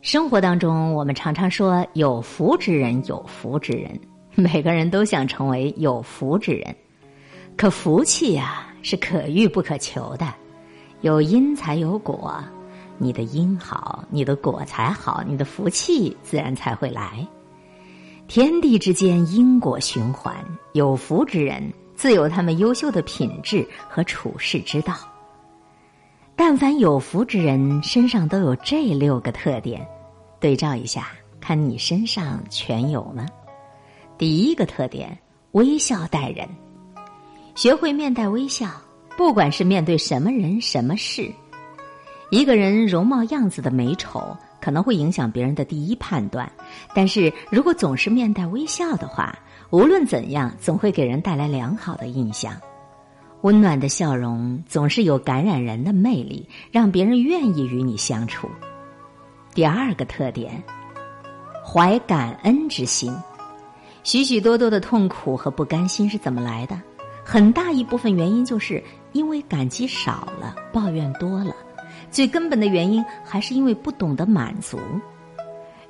生活当中，我们常常说“有福之人，有福之人”，每个人都想成为有福之人。可福气呀，是可遇不可求的，有因才有果，你的因好，你的果才好，你的福气自然才会来。天地之间因果循环，有福之人自有他们优秀的品质和处世之道。但凡有福之人身上都有这六个特点，对照一下，看你身上全有吗？第一个特点，微笑待人，学会面带微笑，不管是面对什么人、什么事。一个人容貌样子的美丑可能会影响别人的第一判断，但是如果总是面带微笑的话，无论怎样，总会给人带来良好的印象。温暖的笑容总是有感染人的魅力，让别人愿意与你相处。第二个特点，怀感恩之心。许许多多的痛苦和不甘心是怎么来的？很大一部分原因就是因为感激少了，抱怨多了。最根本的原因还是因为不懂得满足。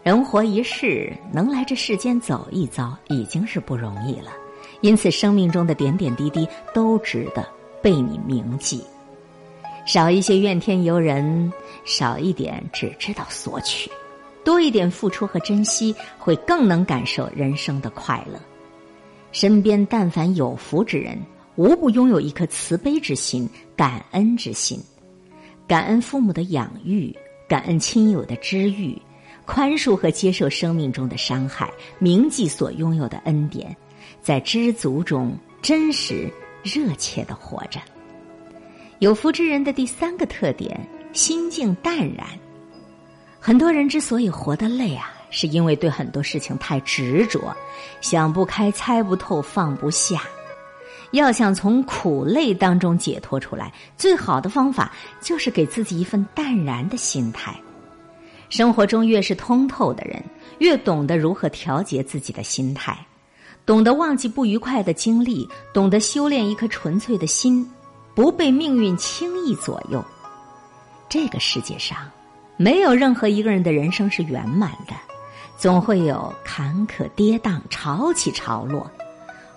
人活一世，能来这世间走一遭，已经是不容易了。因此，生命中的点点滴滴都值得被你铭记。少一些怨天尤人，少一点只知道索取，多一点付出和珍惜，会更能感受人生的快乐。身边但凡有福之人，无不拥有一颗慈悲之心、感恩之心，感恩父母的养育，感恩亲友的知遇，宽恕和接受生命中的伤害，铭记所拥有的恩典。在知足中真实热切的活着。有福之人的第三个特点，心境淡然。很多人之所以活得累啊，是因为对很多事情太执着，想不开、猜不透、放不下。要想从苦累当中解脱出来，最好的方法就是给自己一份淡然的心态。生活中越是通透的人，越懂得如何调节自己的心态。懂得忘记不愉快的经历，懂得修炼一颗纯粹的心，不被命运轻易左右。这个世界上，没有任何一个人的人生是圆满的，总会有坎坷跌宕、潮起潮落。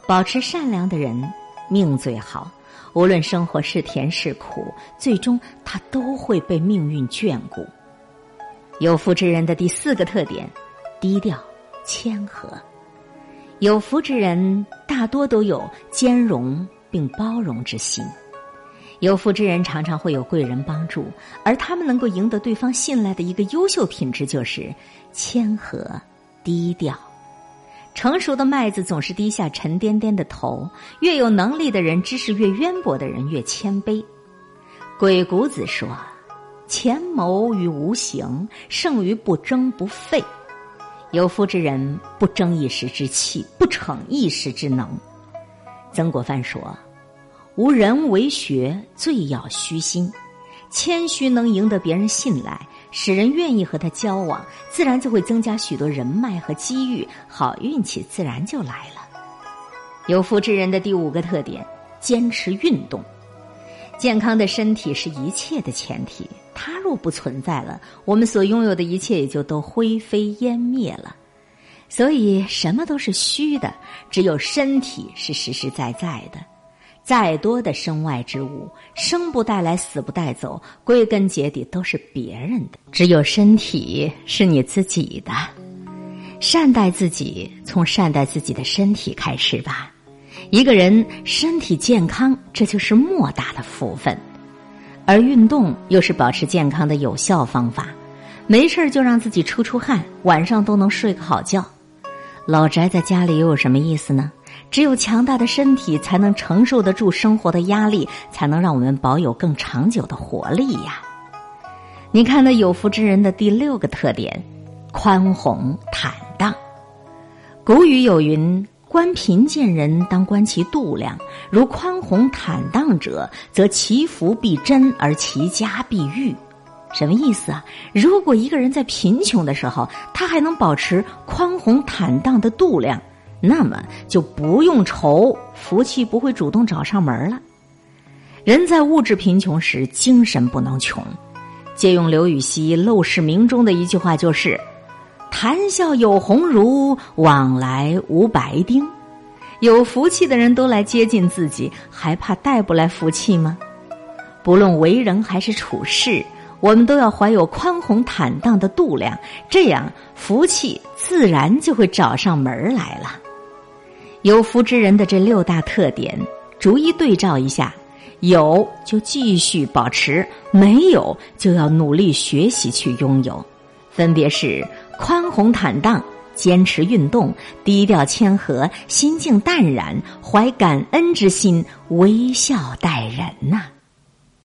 保持善良的人，命最好。无论生活是甜是苦，最终他都会被命运眷顾。有福之人的第四个特点：低调、谦和。有福之人大多都有兼容并包容之心，有福之人常常会有贵人帮助，而他们能够赢得对方信赖的一个优秀品质就是谦和、低调。成熟的麦子总是低下沉甸甸的头，越有能力的人，知识越渊博的人越谦卑。鬼谷子说：“潜谋于无形，胜于不争不废。”有福之人不争一时之气，不逞一时之能。曾国藩说：“无人为学，最要虚心。谦虚能赢得别人信赖，使人愿意和他交往，自然就会增加许多人脉和机遇，好运气自然就来了。”有福之人的第五个特点：坚持运动。健康的身体是一切的前提，它若不存在了，我们所拥有的一切也就都灰飞烟灭了。所以，什么都是虚的，只有身体是实实在在的。再多的身外之物，生不带来，死不带走，归根结底都是别人的。只有身体是你自己的，善待自己，从善待自己的身体开始吧。一个人身体健康，这就是莫大的福分，而运动又是保持健康的有效方法。没事就让自己出出汗，晚上都能睡个好觉。老宅在家里又有什么意思呢？只有强大的身体，才能承受得住生活的压力，才能让我们保有更长久的活力呀。你看那有福之人的第六个特点：宽宏坦荡。古语有云。观贫贱人，当观其度量。如宽宏坦荡者，则其福必真，而其家必裕。什么意思啊？如果一个人在贫穷的时候，他还能保持宽宏坦荡的度量，那么就不用愁福气不会主动找上门了。人在物质贫穷时，精神不能穷。借用刘禹锡《陋室铭》中的一句话，就是“谈笑有鸿儒，往来无白丁”。有福气的人都来接近自己，还怕带不来福气吗？不论为人还是处事，我们都要怀有宽宏坦荡的度量，这样福气自然就会找上门来了。有福之人的这六大特点，逐一对照一下，有就继续保持，没有就要努力学习去拥有，分别是宽宏坦荡。坚持运动，低调谦和，心境淡然，怀感恩之心，微笑待人呐。